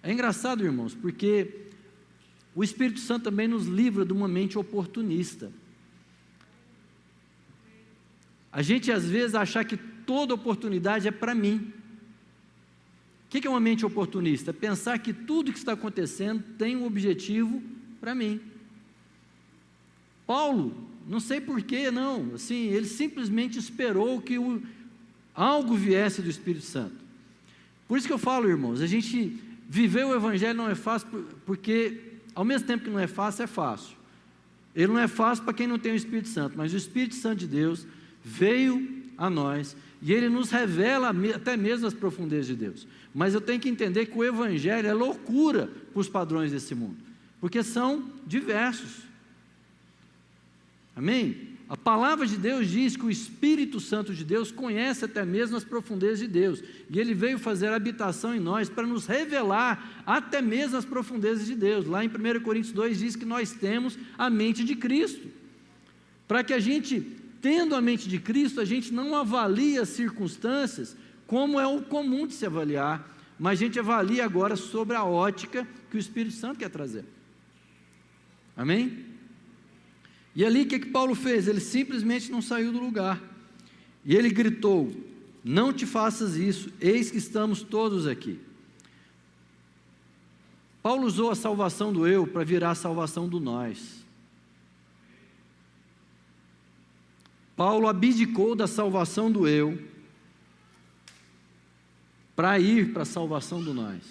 É engraçado, irmãos, porque o Espírito Santo também nos livra de uma mente oportunista. A gente às vezes achar que toda oportunidade é para mim. O que é uma mente oportunista? É pensar que tudo que está acontecendo tem um objetivo para mim. Paulo, não sei porquê, não, assim, ele simplesmente esperou que o, algo viesse do Espírito Santo. Por isso que eu falo, irmãos, a gente viver o Evangelho não é fácil, porque ao mesmo tempo que não é fácil, é fácil. Ele não é fácil para quem não tem o Espírito Santo, mas o Espírito Santo de Deus veio a nós e ele nos revela até mesmo as profundezas de Deus. Mas eu tenho que entender que o Evangelho é loucura para os padrões desse mundo, porque são diversos. Amém? A palavra de Deus diz que o Espírito Santo de Deus conhece até mesmo as profundezas de Deus, e ele veio fazer habitação em nós para nos revelar até mesmo as profundezas de Deus. Lá em 1 Coríntios 2 diz que nós temos a mente de Cristo, para que a gente, tendo a mente de Cristo, a gente não avalie as circunstâncias como é o comum de se avaliar, mas a gente avalia agora sobre a ótica que o Espírito Santo quer trazer. Amém? E ali o que, que Paulo fez? Ele simplesmente não saiu do lugar. E ele gritou: Não te faças isso, eis que estamos todos aqui. Paulo usou a salvação do eu para virar a salvação do nós. Paulo abdicou da salvação do eu para ir para a salvação do nós.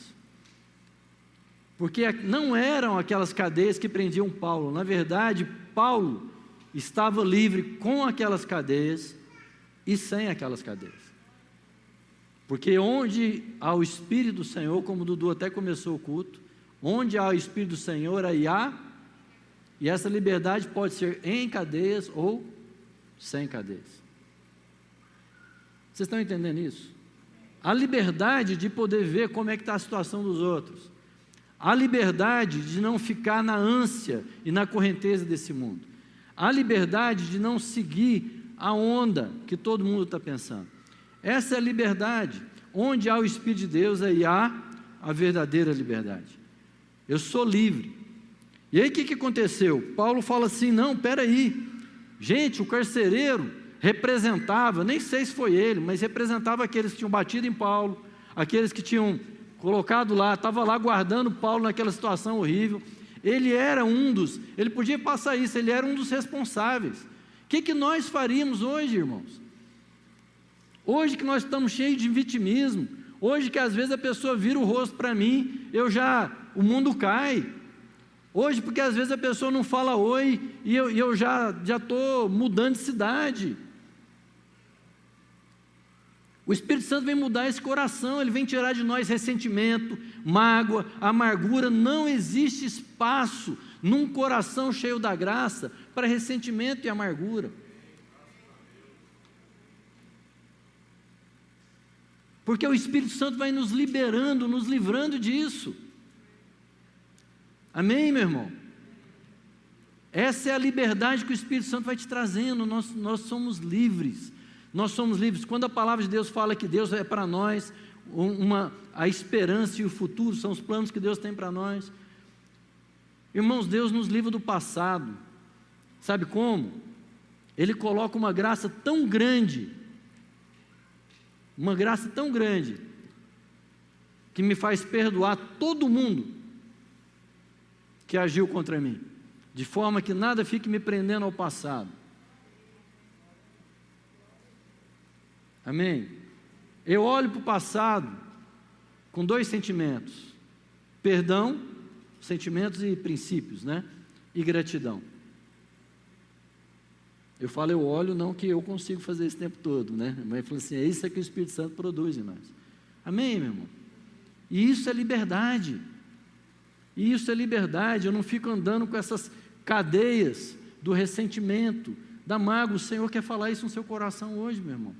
Porque não eram aquelas cadeias que prendiam Paulo, na verdade, Paulo estava livre com aquelas cadeias e sem aquelas cadeias. Porque onde há o Espírito do Senhor, como Dudu até começou o culto, onde há o Espírito do Senhor, aí há, e essa liberdade pode ser em cadeias ou sem cadeias. Vocês estão entendendo isso? A liberdade de poder ver como é que está a situação dos outros. A liberdade de não ficar na ânsia e na correnteza desse mundo. A liberdade de não seguir a onda que todo mundo está pensando. Essa é a liberdade. Onde há o Espírito de Deus, aí há a verdadeira liberdade. Eu sou livre. E aí o que, que aconteceu? Paulo fala assim: não, peraí. Gente, o carcereiro representava, nem sei se foi ele, mas representava aqueles que tinham batido em Paulo, aqueles que tinham colocado lá, estava lá guardando Paulo naquela situação horrível. Ele era um dos, ele podia passar isso, ele era um dos responsáveis. O que, que nós faríamos hoje, irmãos? Hoje que nós estamos cheios de vitimismo, hoje que às vezes a pessoa vira o rosto para mim, eu já, o mundo cai. Hoje, porque às vezes a pessoa não fala oi e eu, eu já estou mudando de cidade. O Espírito Santo vem mudar esse coração, ele vem tirar de nós ressentimento, mágoa, amargura. Não existe espaço num coração cheio da graça para ressentimento e amargura. Porque o Espírito Santo vai nos liberando, nos livrando disso. Amém, meu irmão? Essa é a liberdade que o Espírito Santo vai te trazendo. Nós, nós somos livres. Nós somos livres. Quando a palavra de Deus fala que Deus é para nós uma, a esperança e o futuro, são os planos que Deus tem para nós. Irmãos, Deus nos livra do passado. Sabe como? Ele coloca uma graça tão grande, uma graça tão grande, que me faz perdoar todo mundo que agiu contra mim, de forma que nada fique me prendendo ao passado. Amém? Eu olho para o passado com dois sentimentos: perdão, sentimentos e princípios, né? E gratidão. Eu falo, eu olho, não que eu consigo fazer esse tempo todo, né? Mas falo assim, é isso que o Espírito Santo produz em nós. Amém, meu irmão? E isso é liberdade. E isso é liberdade. Eu não fico andando com essas cadeias do ressentimento, da mágoa. O Senhor quer falar isso no seu coração hoje, meu irmão.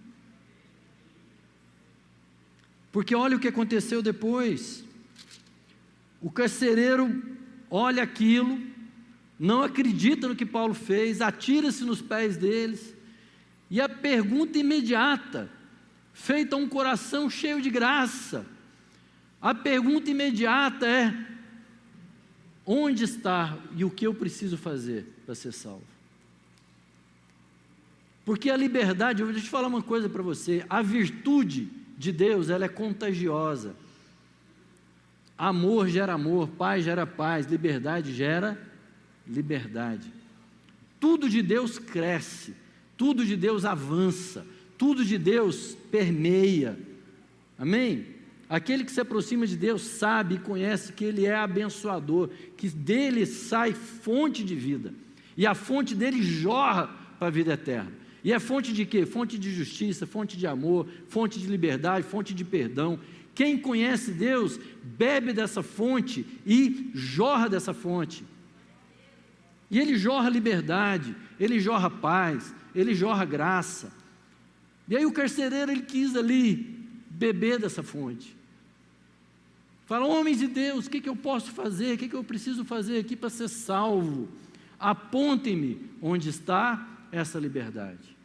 Porque olha o que aconteceu depois. O carcereiro olha aquilo, não acredita no que Paulo fez, atira-se nos pés deles, e a pergunta imediata, feita a um coração cheio de graça, a pergunta imediata é: onde está e o que eu preciso fazer para ser salvo? Porque a liberdade, eu vou te falar uma coisa para você, a virtude de Deus, ela é contagiosa. Amor gera amor, paz gera paz, liberdade gera liberdade. Tudo de Deus cresce, tudo de Deus avança, tudo de Deus permeia. Amém? Aquele que se aproxima de Deus sabe e conhece que Ele é abençoador, que dele sai fonte de vida, e a fonte dele jorra para a vida eterna. E é fonte de quê? Fonte de justiça, fonte de amor, fonte de liberdade, fonte de perdão. Quem conhece Deus bebe dessa fonte e jorra dessa fonte. E ele jorra liberdade, ele jorra paz, ele jorra graça. E aí o carcereiro ele quis ali beber dessa fonte. Fala, homens de Deus, o que, que eu posso fazer? O que, que eu preciso fazer aqui para ser salvo? Apontem-me onde está essa liberdade.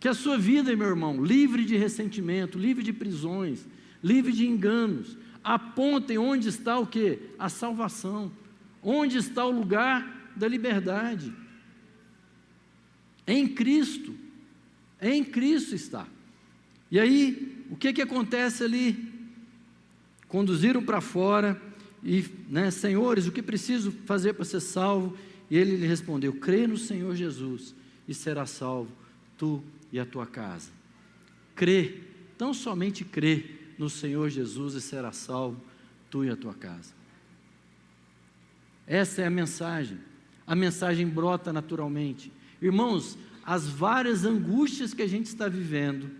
Que a sua vida, meu irmão, livre de ressentimento, livre de prisões, livre de enganos, apontem onde está o que? A salvação. Onde está o lugar da liberdade? Em Cristo. Em Cristo está. E aí, o que que acontece ali? Conduziram para fora e, né, senhores, o que preciso fazer para ser salvo? E ele lhe respondeu: crê no Senhor Jesus e será salvo, tu e a tua casa. Crê, tão somente crê no Senhor Jesus e será salvo, tu e a tua casa. Essa é a mensagem. A mensagem brota naturalmente. Irmãos, as várias angústias que a gente está vivendo,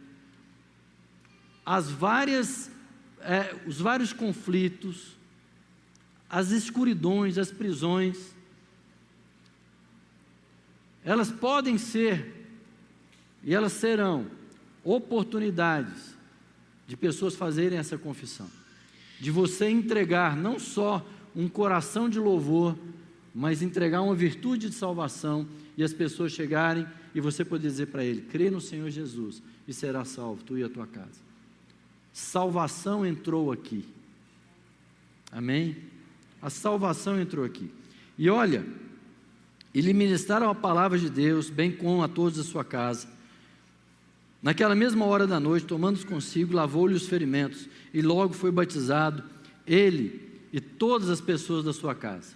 as várias, é, os vários conflitos, as escuridões, as prisões, elas podem ser e elas serão oportunidades de pessoas fazerem essa confissão, de você entregar não só um coração de louvor, mas entregar uma virtude de salvação e as pessoas chegarem e você poder dizer para ele: crê no Senhor Jesus e será salvo, tu e a tua casa. Salvação entrou aqui. Amém? A salvação entrou aqui. E olha, ele ministraram a palavra de Deus, bem como a todos da sua casa. Naquela mesma hora da noite, tomando-os consigo, lavou-lhe os ferimentos e logo foi batizado, ele e todas as pessoas da sua casa.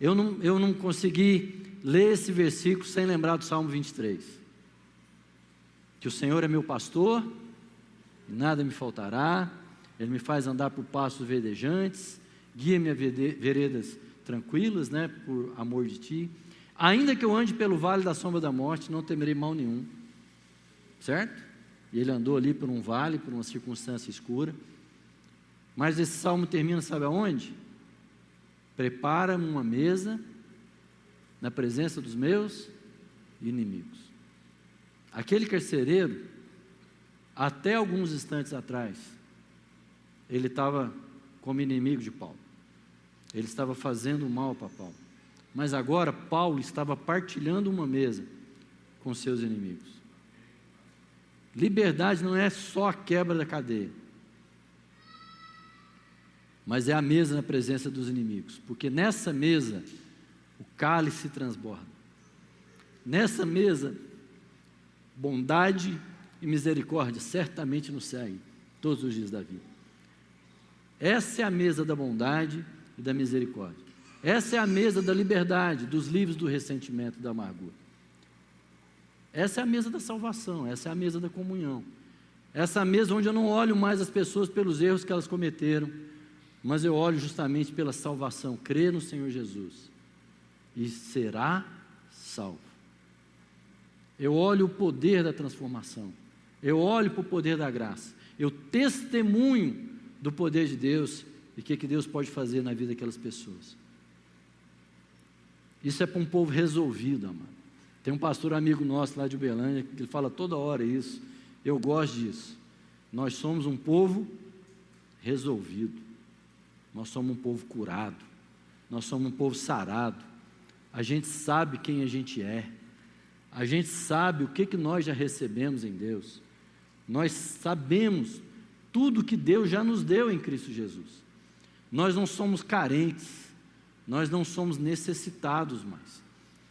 Eu não, eu não consegui ler esse versículo sem lembrar do Salmo 23. Que o Senhor é meu pastor, e nada me faltará, Ele me faz andar por passos verdejantes, guia-me a veredas tranquilas, né, por amor de Ti. Ainda que eu ande pelo vale da sombra da morte, não temerei mal nenhum. Certo? E ele andou ali por um vale, por uma circunstância escura. Mas esse salmo termina, sabe aonde? Prepara-me uma mesa na presença dos meus inimigos. Aquele carcereiro, até alguns instantes atrás, ele estava como inimigo de Paulo. Ele estava fazendo mal para Paulo. Mas agora Paulo estava partilhando uma mesa com seus inimigos. Liberdade não é só a quebra da cadeia mas é a mesa na presença dos inimigos, porque nessa mesa o cálice transborda. Nessa mesa, bondade e misericórdia certamente nos seguem todos os dias da vida. Essa é a mesa da bondade e da misericórdia. Essa é a mesa da liberdade, dos livros do ressentimento e da amargura. Essa é a mesa da salvação, essa é a mesa da comunhão. Essa é a mesa onde eu não olho mais as pessoas pelos erros que elas cometeram, mas eu olho justamente pela salvação, crê no Senhor Jesus e será salvo. Eu olho o poder da transformação, eu olho para o poder da graça, eu testemunho do poder de Deus e o que, que Deus pode fazer na vida daquelas pessoas. Isso é para um povo resolvido, amado. Tem um pastor amigo nosso lá de Uberlândia que ele fala toda hora isso. Eu gosto disso. Nós somos um povo resolvido. Nós somos um povo curado, nós somos um povo sarado. A gente sabe quem a gente é, a gente sabe o que, que nós já recebemos em Deus, nós sabemos tudo que Deus já nos deu em Cristo Jesus. Nós não somos carentes, nós não somos necessitados mais.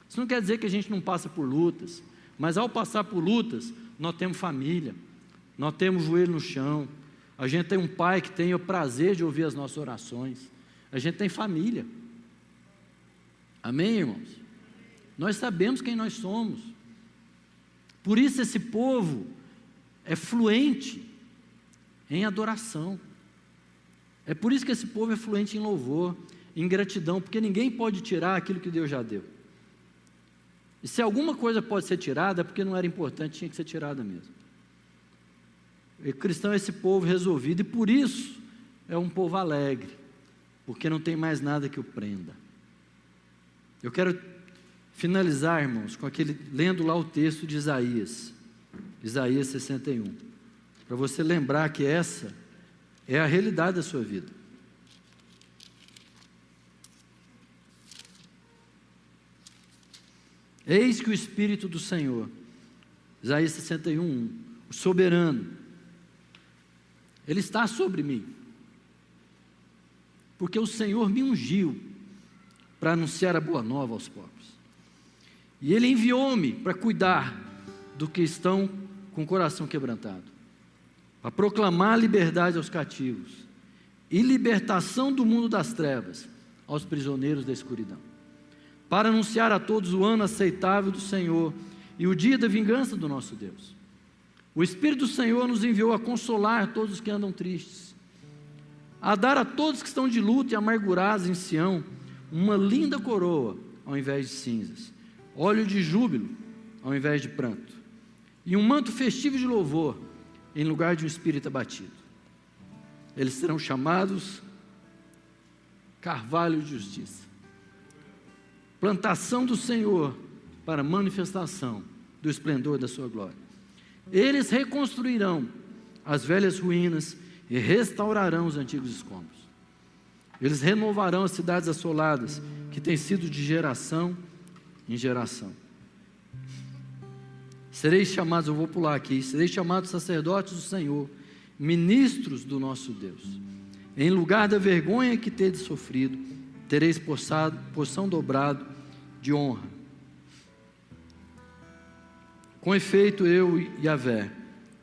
Isso não quer dizer que a gente não passa por lutas, mas ao passar por lutas, nós temos família, nós temos joelho no chão, a gente tem um pai que tem o prazer de ouvir as nossas orações. A gente tem família. Amém, irmãos? Nós sabemos quem nós somos. Por isso esse povo é fluente em adoração. É por isso que esse povo é fluente em louvor, em gratidão, porque ninguém pode tirar aquilo que Deus já deu. E se alguma coisa pode ser tirada, é porque não era importante, tinha que ser tirada mesmo. O cristão é esse povo resolvido e por isso é um povo alegre, porque não tem mais nada que o prenda. Eu quero finalizar, irmãos, com aquele lendo lá o texto de Isaías, Isaías 61, para você lembrar que essa é a realidade da sua vida. Eis que o Espírito do Senhor, Isaías 61, o soberano, ele está sobre mim. Porque o Senhor me ungiu para anunciar a boa nova aos pobres. E Ele enviou-me para cuidar do que estão com o coração quebrantado, para proclamar liberdade aos cativos e libertação do mundo das trevas aos prisioneiros da escuridão, para anunciar a todos o ano aceitável do Senhor e o dia da vingança do nosso Deus. O Espírito do Senhor nos enviou a consolar todos os que andam tristes, a dar a todos que estão de luto e amargurados em Sião uma linda coroa ao invés de cinzas, óleo de júbilo ao invés de pranto, e um manto festivo de louvor em lugar de um espírito abatido. Eles serão chamados carvalho de justiça, plantação do Senhor para manifestação do esplendor da sua glória. Eles reconstruirão as velhas ruínas e restaurarão os antigos escombros. Eles renovarão as cidades assoladas, que têm sido de geração em geração. Sereis chamados, eu vou pular aqui, sereis chamados sacerdotes do Senhor, ministros do nosso Deus. Em lugar da vergonha que tedes sofrido, tereis poçado, poção dobrado de honra. Com efeito, eu, Yahvé,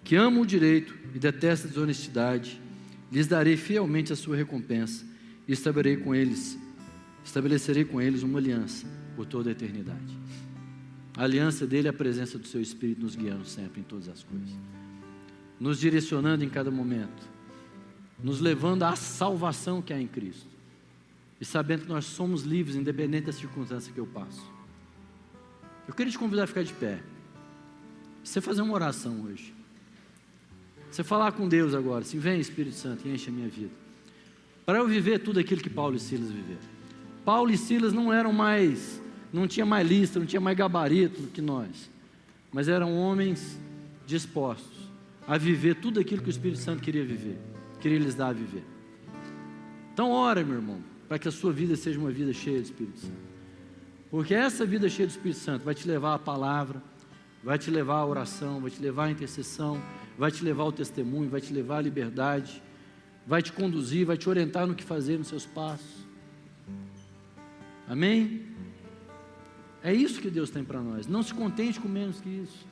que amo o direito e detesto a desonestidade, lhes darei fielmente a sua recompensa e estabelecerei com eles, estabelecerei com eles uma aliança por toda a eternidade. A aliança dele é a presença do seu Espírito nos guiando sempre em todas as coisas, nos direcionando em cada momento, nos levando à salvação que há em Cristo e sabendo que nós somos livres, independente da circunstância que eu passo. Eu queria te convidar a ficar de pé. Você fazer uma oração hoje. Você falar com Deus agora, assim, vem Espírito Santo e enche a minha vida. Para eu viver tudo aquilo que Paulo e Silas viveram. Paulo e Silas não eram mais, não tinha mais lista, não tinha mais gabarito do que nós. Mas eram homens dispostos a viver tudo aquilo que o Espírito Santo queria viver, queria lhes dar a viver. Então ora, meu irmão, para que a sua vida seja uma vida cheia do Espírito Santo. Porque essa vida cheia do Espírito Santo vai te levar à palavra, vai te levar à oração, vai te levar à intercessão, vai te levar ao testemunho, vai te levar à liberdade, vai te conduzir, vai te orientar no que fazer nos seus passos. Amém? É isso que Deus tem para nós. Não se contente com menos que isso.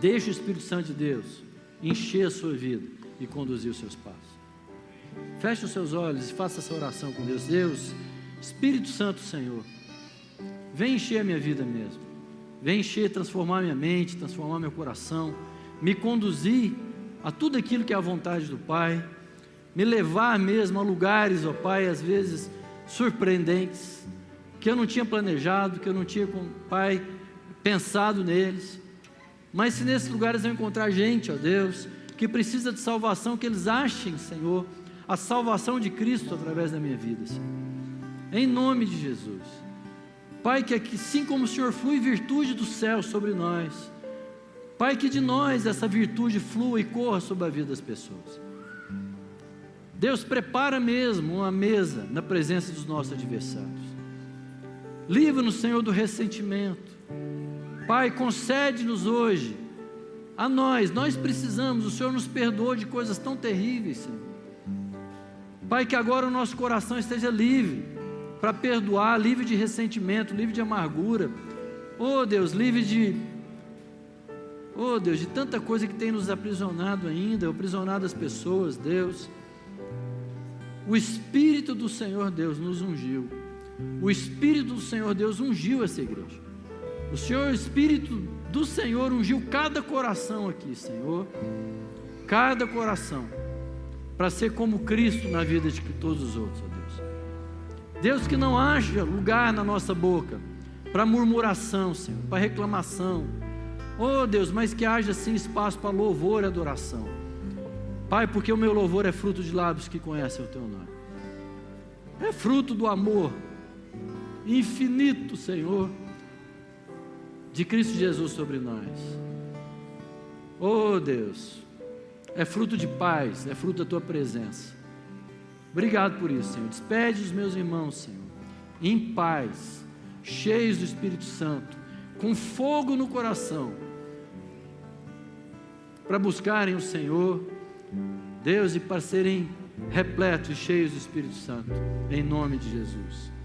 Deixe o Espírito Santo de Deus encher a sua vida e conduzir os seus passos. Feche os seus olhos e faça essa oração com Deus. Deus, Espírito Santo, Senhor, vem encher a minha vida mesmo. Vem encher, transformar minha mente, transformar meu coração, me conduzir a tudo aquilo que é a vontade do Pai, me levar mesmo a lugares, ó Pai, às vezes surpreendentes, que eu não tinha planejado, que eu não tinha, Pai, pensado neles. Mas se nesses lugares eu encontrar gente, ó Deus, que precisa de salvação, que eles achem, Senhor, a salvação de Cristo através da minha vida, Senhor. Em nome de Jesus. Pai, que assim como o Senhor flui virtude do céu sobre nós, Pai, que de nós essa virtude flua e corra sobre a vida das pessoas. Deus prepara mesmo uma mesa na presença dos nossos adversários. Livra-nos, Senhor, do ressentimento. Pai, concede-nos hoje, a nós, nós precisamos, o Senhor nos perdoou de coisas tão terríveis, Senhor. Pai, que agora o nosso coração esteja livre para perdoar, livre de ressentimento, livre de amargura. Oh Deus, livre de. Oh Deus, de tanta coisa que tem nos aprisionado ainda, aprisionado as pessoas, Deus. O Espírito do Senhor Deus nos ungiu. O Espírito do Senhor Deus ungiu essa igreja. O Senhor, o Espírito do Senhor ungiu cada coração aqui, Senhor. Cada coração. Para ser como Cristo na vida de todos os outros. Deus, que não haja lugar na nossa boca para murmuração, Senhor, para reclamação. Oh Deus, mas que haja sim espaço para louvor e adoração. Pai, porque o meu louvor é fruto de lábios que conhecem o teu nome. É fruto do amor infinito, Senhor, de Cristo Jesus sobre nós. Oh Deus, é fruto de paz, é fruto da tua presença. Obrigado por isso, Senhor. Despede os meus irmãos, Senhor, em paz, cheios do Espírito Santo, com fogo no coração, para buscarem o Senhor, Deus, e para serem repletos e cheios do Espírito Santo, em nome de Jesus.